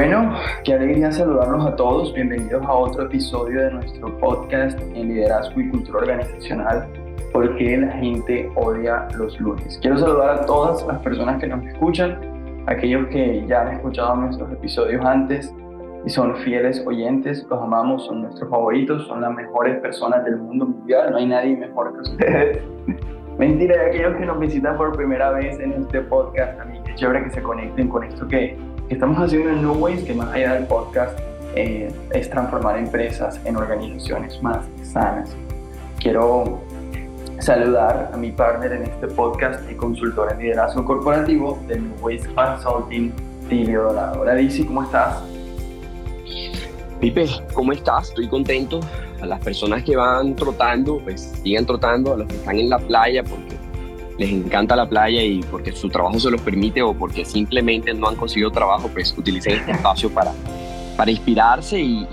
Bueno, qué alegría saludarlos a todos. Bienvenidos a otro episodio de nuestro podcast en liderazgo y cultura organizacional. ¿Por qué la gente odia los lunes? Quiero saludar a todas las personas que nos escuchan, aquellos que ya han escuchado nuestros episodios antes y son fieles oyentes, los amamos, son nuestros favoritos, son las mejores personas del mundo mundial, no hay nadie mejor que ustedes. Mentira, y aquellos que nos visitan por primera vez en este podcast, también qué chévere que se conecten con esto que estamos haciendo en New Ways, que más allá del podcast eh, es transformar empresas en organizaciones más sanas. Quiero saludar a mi partner en este podcast y consultor en liderazgo corporativo de New Ways Consulting, Tilio Dorado. Hola Dizzy, ¿cómo estás? Pipe, ¿cómo estás? Estoy contento. A las personas que van trotando, pues sigan trotando. A los que están en la playa, porque les encanta la playa y porque su trabajo se los permite o porque simplemente no han conseguido trabajo, pues utilicen este espacio para, para inspirarse y,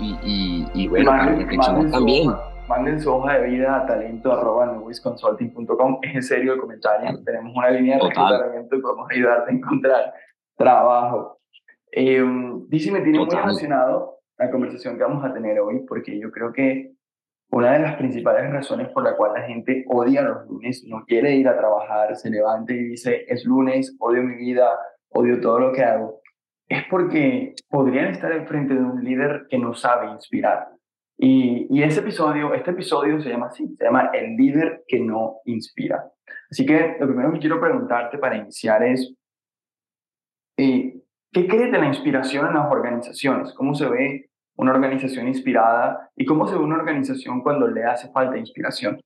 y, bueno, para reflexionar también. manden su hoja de vida a talento arroba Es en serio el comentario. Tenemos una línea de reclutamiento y podemos ayudarte a encontrar trabajo. Eh, Dice, me tiene muy emocionado la conversación que vamos a tener hoy, porque yo creo que una de las principales razones por la cual la gente odia los lunes, no quiere ir a trabajar, se levanta y dice, es lunes, odio mi vida, odio todo lo que hago, es porque podrían estar enfrente de un líder que no sabe inspirar. Y, y ese episodio, este episodio se llama así, se llama El líder que no inspira. Así que lo primero que quiero preguntarte para iniciar es, eh, ¿qué crees de la inspiración en las organizaciones? ¿Cómo se ve una organización inspirada y cómo se ve una organización cuando le hace falta inspiración?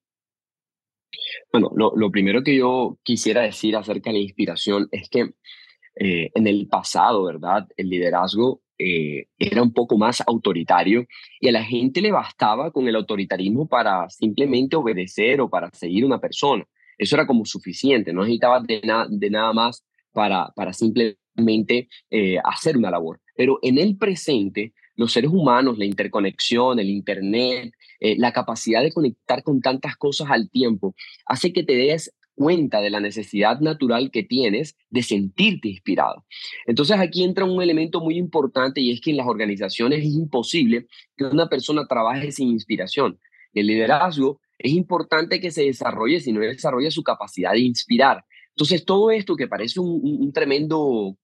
Bueno, lo, lo primero que yo quisiera decir acerca de la inspiración es que eh, en el pasado, ¿verdad? El liderazgo eh, era un poco más autoritario y a la gente le bastaba con el autoritarismo para simplemente obedecer o para seguir una persona. Eso era como suficiente, no necesitaba de, de nada más para, para simplemente eh, hacer una labor. Pero en el presente, los seres humanos, la interconexión, el Internet, eh, la capacidad de conectar con tantas cosas al tiempo, hace que te des cuenta de la necesidad natural que tienes de sentirte inspirado. Entonces aquí entra un elemento muy importante y es que en las organizaciones es imposible que una persona trabaje sin inspiración. El liderazgo es importante que se desarrolle si no desarrolla su capacidad de inspirar. Entonces, todo esto que parece un, tremendo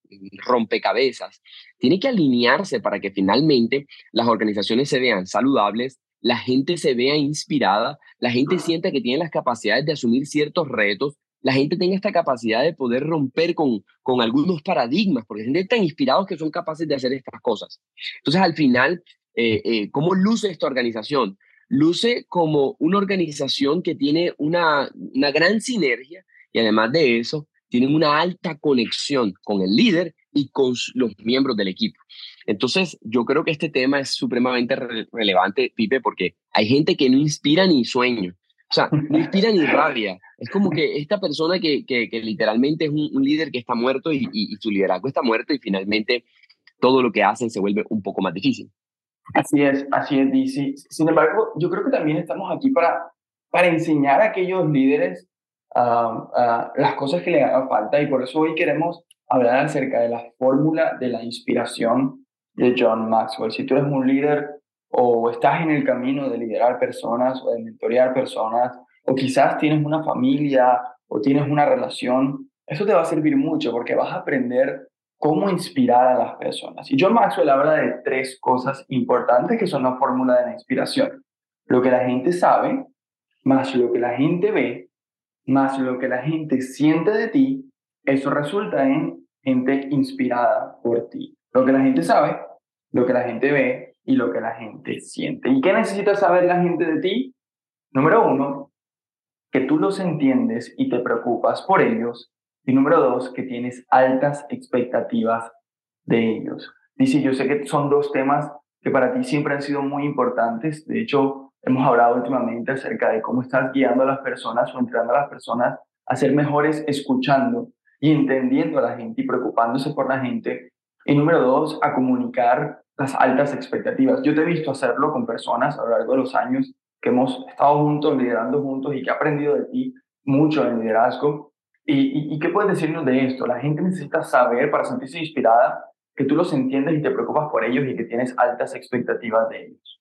rompecabezas, tiene que alinearse para que finalmente las organizaciones se vean saludables, la gente se vea inspirada, la gente sienta que tiene las capacidades de asumir ciertos retos, la gente tenga esta capacidad de poder romper con, con algunos paradigmas, porque gente tan inspirados que son capaces de hacer estas cosas. Entonces, al final, eh, eh, ¿cómo luce esta organización? Luce como una organización que tiene una, una gran sinergia y además de eso, tienen una alta conexión con el líder y con los miembros del equipo. Entonces, yo creo que este tema es supremamente relevante, Pipe, porque hay gente que no inspira ni sueño. O sea, no inspira ni rabia. Es como que esta persona que, que, literalmente es un, líder que está muerto y, su liderazgo está muerto y finalmente todo lo que hacen se vuelve un poco más difícil. Así es, así es, DC. Sin embargo, yo creo que también estamos aquí para, para enseñar a aquellos líderes las cosas que le hagan falta y por eso hoy queremos hablar acerca de la fórmula de la inspiración de John Maxwell. Si tú eres un líder o estás en el camino de liderar personas o de mentorear personas o quizás tienes una familia o tienes una relación, eso te va a servir mucho porque vas a aprender cómo inspirar a las personas. Y John Maxwell habla de tres cosas importantes que son la fórmula de la inspiración. Lo que la gente sabe, más lo que la gente ve, más lo que la gente siente de ti, eso resulta en gente inspirada por ti. Lo que la gente sabe, lo que la gente ve y lo que la gente siente. ¿Y qué necesita saber la gente de ti? Número uno, que tú los entiendes y te preocupas por ellos. Y número dos, que tienes altas expectativas de ellos. Dice, yo sé que son dos temas que para ti siempre han sido muy importantes. De hecho, Hemos hablado últimamente acerca de cómo estás guiando a las personas o entrenando a las personas a ser mejores escuchando y entendiendo a la gente y preocupándose por la gente. Y número dos, a comunicar las altas expectativas. Yo te he visto hacerlo con personas a lo largo de los años que hemos estado juntos, liderando juntos y que he aprendido de ti mucho en liderazgo. ¿Y, y, y qué puedes decirnos de esto? La gente necesita saber para sentirse inspirada que tú los entiendes y te preocupas por ellos y que tienes altas expectativas de ellos.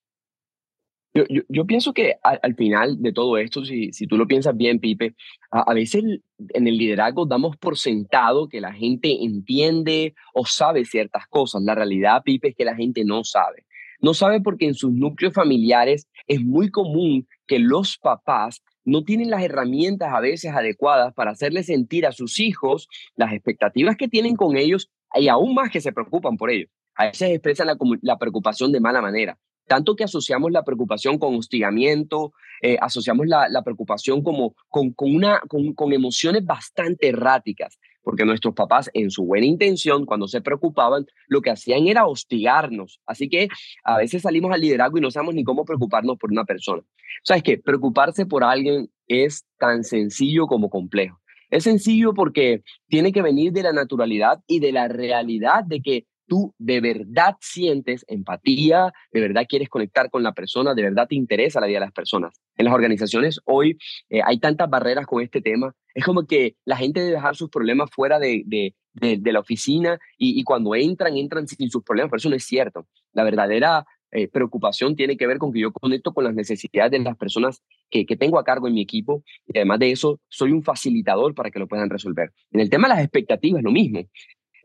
Yo, pienso que al, final de todo esto, si, tú lo piensas bien, Pipe, a, a, veces en el liderazgo damos por sentado que la gente entiende o sabe ciertas cosas. La realidad, Pipe, es que la gente no sabe. No sabe porque en sus núcleos familiares es muy común que los papás no tienen las herramientas a veces adecuadas para hacerle sentir a sus hijos las expectativas que tienen con ellos y aún más que se preocupan por ellos. A veces expresan la, la preocupación de mala manera tanto que asociamos la preocupación con hostigamiento, eh, asociamos la, preocupación como con, con, emociones bastante erráticas, porque nuestros papás en su buena intención, cuando se preocupaban, lo que hacían era hostigarnos. Así que a veces salimos al liderazgo y no sabemos ni cómo preocuparnos por una persona. ¿Sabes qué? Preocuparse por alguien es tan sencillo como complejo. Es sencillo porque tiene que venir de la naturalidad y de la realidad de que tú de verdad sientes empatía, de verdad quieres conectar con la persona, de verdad te interesa la vida de las personas. En las organizaciones hoy eh, hay tantas barreras con este tema. Es como que la gente debe dejar sus problemas fuera de, de, de, la oficina y, cuando entran, entran sin sus problemas, pero eso no es cierto. La verdadera eh, preocupación tiene que ver con que yo conecto con las necesidades de las personas que, que tengo a cargo en mi equipo y además de eso soy un facilitador para que lo puedan resolver. En el tema de las expectativas, lo mismo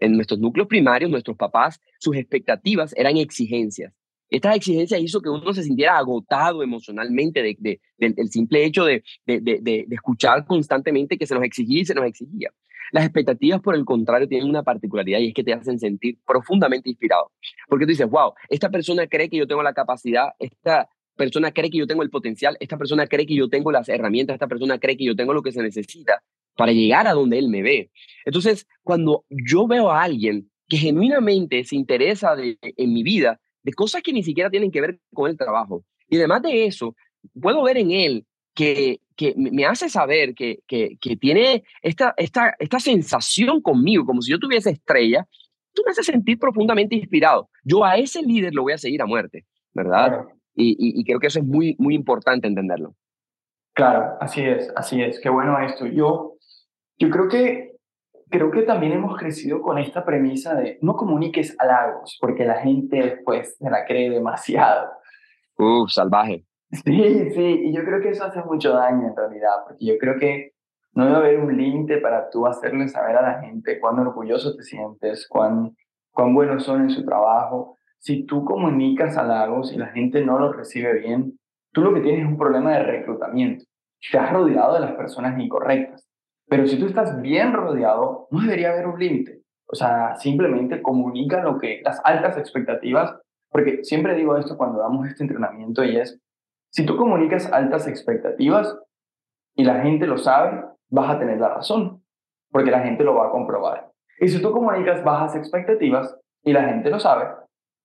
en nuestros núcleos primarios, nuestros papás, sus expectativas eran exigencias. Estas exigencias hizo que uno se sintiera agotado emocionalmente de, del simple hecho de, de, escuchar constantemente que se nos exigía y se nos exigía. Las expectativas, por el contrario, tienen una particularidad y es que te hacen sentir profundamente inspirado. Porque tú dices, wow, esta persona cree que yo tengo la capacidad, esta persona cree que yo tengo el potencial, esta persona cree que yo tengo las herramientas, esta persona cree que yo tengo lo que se necesita para llegar a donde Él me ve. Entonces, cuando yo veo a alguien que genuinamente se interesa en mi vida, de cosas que ni siquiera tienen que ver con el trabajo, y además de eso, puedo ver en Él que, que me hace saber que, que, que tiene esta, esta, esta sensación conmigo, como si yo tuviese estrella, tú me haces sentir profundamente inspirado. Yo a ese líder lo voy a seguir a muerte, ¿verdad? Y, y, y, creo que eso es muy, muy importante entenderlo. Claro, así es, así es. Qué bueno esto. Yo yo creo que, creo que también hemos crecido con esta premisa de no comuniques halagos, porque la gente después se la cree demasiado. Uf, salvaje. Sí, sí, y yo creo que eso hace mucho daño en realidad, porque yo creo que no debe haber un límite para tú hacerle saber a la gente cuán orgulloso te sientes, cuán, cuán buenos son en su trabajo. Si tú comunicas halagos y la gente no los recibe bien, tú lo que tienes es un problema de reclutamiento. Te has rodeado de las personas incorrectas. Pero si tú estás bien rodeado, no debería haber un límite. O sea, simplemente comunica lo que, las altas expectativas, porque siempre digo esto cuando damos este entrenamiento y es, si tú comunicas altas expectativas y la gente lo sabe, vas a tener la razón, porque la gente lo va a comprobar. Y si tú comunicas bajas expectativas y la gente lo sabe,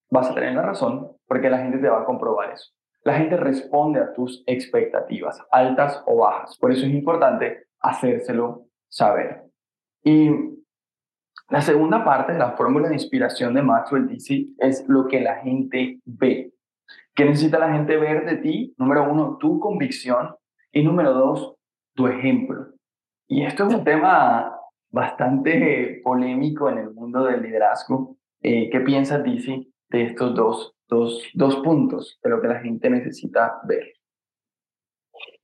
vas a tener la razón, porque la gente te va a comprobar eso. La gente responde a tus expectativas, altas o bajas. Por eso es importante hacérselo saber. Y la segunda parte de la fórmula de inspiración de Maxwell dice es lo que la gente ve. ¿Qué necesita la gente ver de ti? Número uno, tu convicción. Y número dos, tu ejemplo. Y esto es un tema bastante polémico en el mundo del liderazgo. Eh, ¿Qué piensas, Dizzy, de estos dos, dos, dos puntos de lo que la gente necesita ver?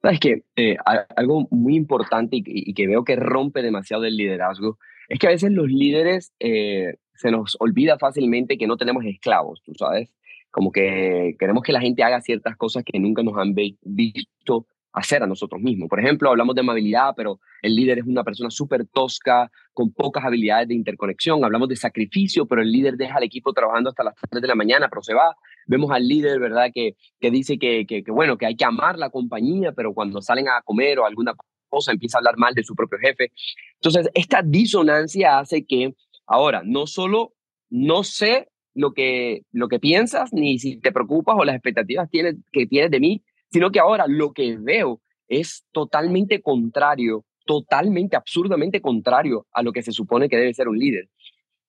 Sabes que eh, algo muy importante y, que veo que rompe demasiado el liderazgo es que a veces los líderes eh, se nos olvida fácilmente que no tenemos esclavos, tú sabes, como que queremos que la gente haga ciertas cosas que nunca nos han visto hacer a nosotros mismos. Por ejemplo, hablamos de amabilidad, pero el líder es una persona súper tosca, con pocas habilidades de interconexión. Hablamos de sacrificio, pero el líder deja al equipo trabajando hasta las 3 de la mañana, pero se va. Vemos al líder, ¿verdad?, que, que dice que, que, que, bueno, que hay que amar la compañía, pero cuando salen a comer o alguna cosa empieza a hablar mal de su propio jefe. Entonces, esta disonancia hace que ahora no solo no sé lo que, lo que piensas, ni si te preocupas o las expectativas tienes, que tienes de mí, sino que ahora lo que veo es totalmente contrario, totalmente, absurdamente contrario a lo que se supone que debe ser un líder.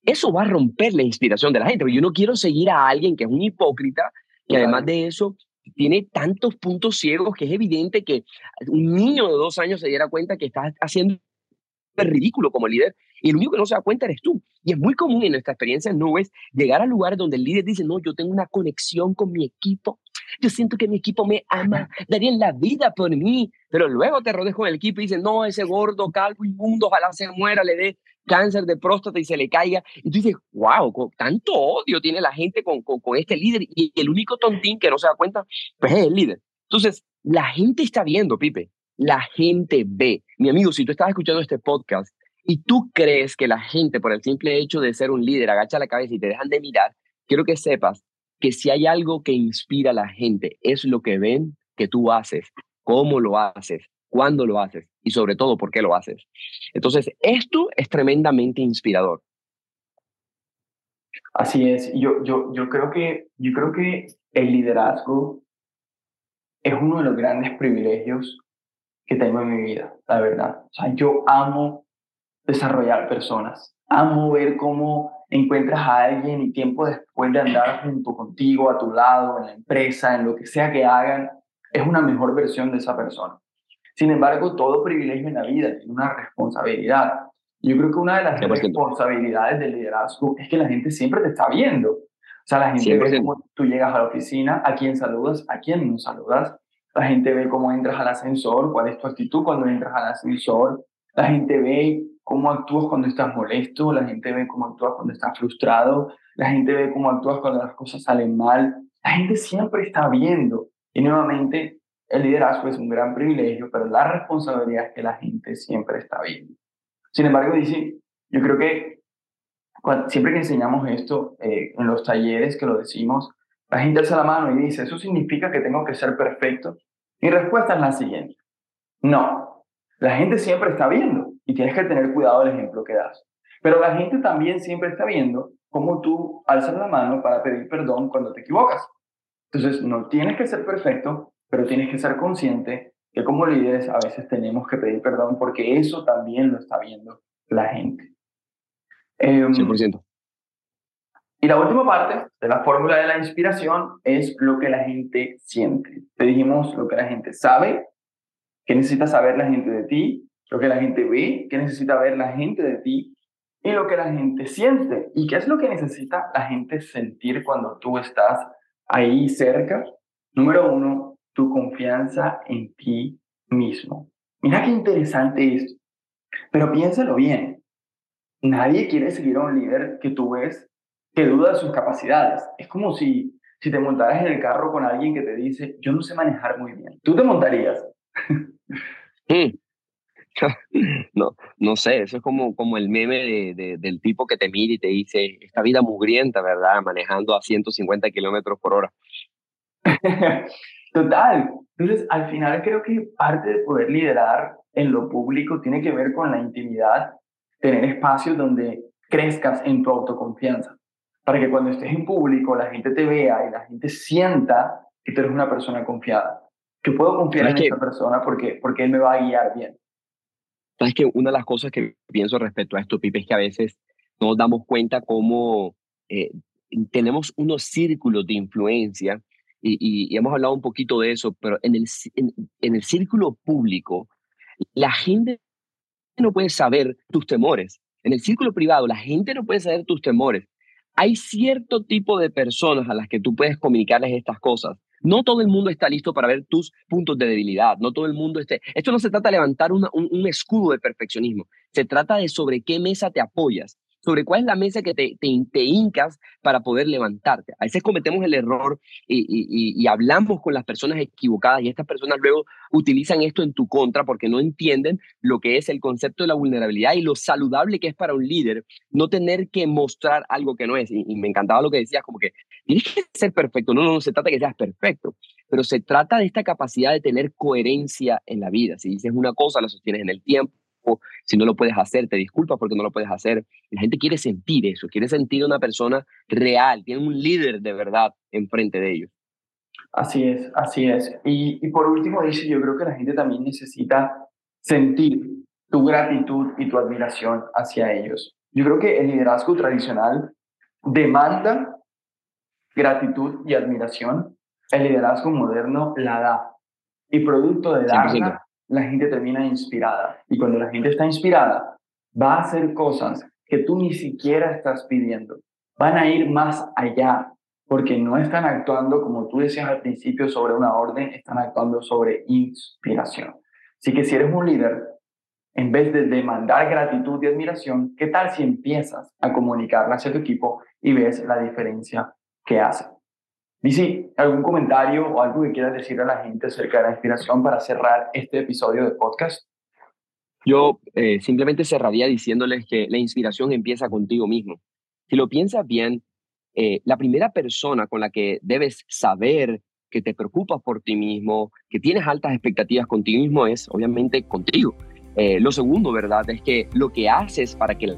Eso va a romper la inspiración de la gente, porque yo no quiero seguir a alguien que es un hipócrita, que además de eso tiene tantos puntos ciegos que es evidente que un niño de dos años se diera cuenta que está haciendo ridículo como líder y el único que no se da cuenta eres tú. Y es muy común en nuestra experiencia en Nubes llegar a lugares donde el líder dice, no, yo tengo una conexión con mi equipo, yo siento que mi equipo me ama, darían la vida por mí, pero luego te rodeas con el equipo y dices, no, ese gordo, calvo, inmundo, ojalá se muera, le dé cáncer de próstata y se le caiga. Y tú dices, wow, tanto odio tiene la gente con, con, con, este líder y el único tontín que no se da cuenta, pues es el líder. Entonces, la gente está viendo, Pipe, la gente ve. Mi amigo, si tú estás escuchando este podcast y tú crees que la gente, por el simple hecho de ser un líder, agacha la cabeza y te dejan de mirar, quiero que sepas que si hay algo que inspira a la gente, es lo que ven que tú haces, cómo lo haces, cuándo lo haces y sobre todo por qué lo haces. Entonces, esto es tremendamente inspirador. Así es. Yo, yo, yo, creo que, yo creo que el liderazgo es uno de los grandes privilegios que tengo en mi vida, la verdad. O sea, yo amo desarrollar personas, amo ver cómo encuentras a alguien y tiempo después de andar junto contigo, a tu lado, en la empresa, en lo que sea que hagan, es una mejor versión de esa persona. Sin embargo, todo privilegio en la vida tiene una responsabilidad. Yo creo que una de las responsabilidades del liderazgo es que la gente siempre te está viendo. O sea, la gente ve cómo tú llegas a la oficina, a quién saludas, a quién no saludas, la gente ve cómo entras al ascensor, cuál es tu actitud cuando entras al ascensor. La gente ve cómo actúas cuando estás molesto, la gente ve cómo actúas cuando estás frustrado, la gente ve cómo actúas cuando las cosas salen mal. La gente siempre está viendo. Y nuevamente, el liderazgo es un gran privilegio, pero la responsabilidad es que la gente siempre está viendo. Sin embargo, dice, yo creo que siempre que enseñamos esto eh, en los talleres que lo decimos, la gente alza la mano y dice, ¿eso significa que tengo que ser perfecto? Mi respuesta es la siguiente. No, la gente siempre está viendo y tienes que tener cuidado del ejemplo que das. Pero la gente también siempre está viendo cómo tú alzas la mano para pedir perdón cuando te equivocas. Entonces, no tienes que ser perfecto, pero tienes que ser consciente que como líderes a veces tenemos que pedir perdón porque eso también lo está viendo la gente. 100%. Em, y la última parte de la fórmula de la inspiración es lo que la gente siente. Te dijimos lo que la gente sabe, que necesita saber la gente de ti, lo que la gente ve, que necesita ver la gente de ti, y lo que la gente siente. ¿Y qué es lo que necesita la gente sentir cuando tú estás ahí cerca? Número uno, tu confianza en ti mismo. Mira qué interesante esto. Pero piénsalo bien. Nadie quiere seguir a un líder que tú ves que duda de sus capacidades. Es como si, si te montaras en el carro con alguien que te dice, yo no sé manejar muy bien. ¿Tú te montarías? No, no sé, eso es como, como el meme de, del tipo que te mira y te dice, esta vida mugrienta, ¿verdad? Manejando a 150 kilómetros por hora. Total. Entonces, al final creo que parte de poder liderar en lo público tiene que ver con la intimidad, tener espacios donde crezcas en tu autoconfianza para que cuando estés en público la gente te vea y la gente sienta que tú eres una persona confiada. Que puedo confiar en esta persona porque, porque él me va a guiar bien. Sabes que una de las cosas que pienso respecto a esto, Pipe, es que a veces nos damos cuenta cómo eh, tenemos unos círculos de influencia y, y, hemos hablado un poquito de eso, pero en el, en el círculo público, la gente no puede saber tus temores. En el círculo privado, la gente no puede saber tus temores hay cierto tipo de personas a las que tú puedes comunicarles estas cosas. No todo el mundo está listo para ver tus puntos de debilidad, no todo el mundo esté... Esto no se trata de levantar un, un escudo de perfeccionismo, se trata de sobre qué mesa te apoyas sobre cuál es la mesa que te, te, hincas para poder levantarte. A veces cometemos el error y, y, hablamos con las personas equivocadas y estas personas luego utilizan esto en tu contra porque no entienden lo que es el concepto de la vulnerabilidad y lo saludable que es para un líder no tener que mostrar algo que no es. Y, me encantaba lo que decías, como que tienes que ser perfecto. No, no, no se trata de que seas perfecto, pero se trata de esta capacidad de tener coherencia en la vida. Si dices una cosa, la sostienes en el tiempo si no lo puedes hacer, te disculpas porque no lo puedes hacer. La gente quiere sentir eso, quiere sentir una persona real, tiene un líder de verdad enfrente de ellos. Así es, así es. Y, y por último, dice, yo creo que la gente también necesita sentir tu gratitud y tu admiración hacia ellos. Yo creo que el liderazgo tradicional demanda gratitud y admiración. El liderazgo moderno la da. Y producto de darla, la gente termina inspirada. Y cuando la gente está inspirada, va a hacer cosas que tú ni siquiera estás pidiendo. Van a ir más allá porque no están actuando, como tú decías al principio, sobre una orden, están actuando sobre inspiración. Así que si eres un líder, en vez de demandar gratitud y admiración, ¿qué tal si empiezas a comunicarla hacia tu equipo y ves la diferencia que hace? Dice, ¿algún comentario o algo que quieras decir a la gente acerca de la inspiración para cerrar este episodio de podcast? Yo eh, simplemente cerraría diciéndoles que la inspiración empieza contigo mismo. Si lo piensas bien, eh, la primera persona con la que debes saber que te preocupas por ti mismo, que tienes altas expectativas contigo mismo, es obviamente contigo. Eh, lo segundo, ¿verdad? Es que lo que haces para que la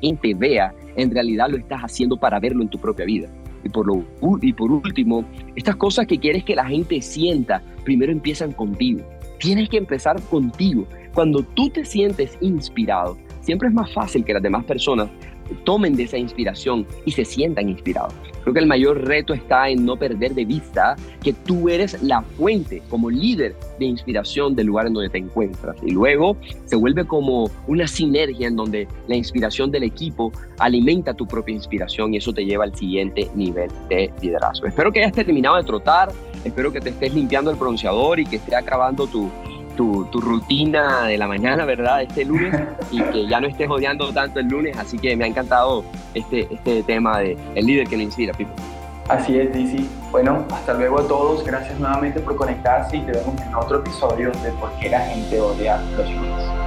gente vea, en realidad lo estás haciendo para verlo en tu propia vida. Y por, lo, y por último, estas cosas que quieres que la gente sienta, primero empiezan contigo. Tienes que empezar contigo. Cuando tú te sientes inspirado, siempre es más fácil que las demás personas tomen de esa inspiración y se sientan inspirados. Creo que el mayor reto está en no perder de vista que tú eres la fuente como líder de inspiración del lugar en donde te encuentras. Y luego se vuelve como una sinergia en donde la inspiración del equipo alimenta tu propia inspiración y eso te lleva al siguiente nivel de liderazgo. Espero que hayas terminado de trotar, espero que te estés limpiando el pronunciador y que esté acabando tu, tu, rutina de la mañana, ¿verdad? Este lunes y que ya no estés odiando tanto el lunes. Así que me ha encantado este, este tema de el líder que le inspira, Pipo. Así es, Dizzy. Bueno, hasta luego a todos. Gracias nuevamente por conectarse y te vemos en otro episodio de Por qué la gente odia los lunes.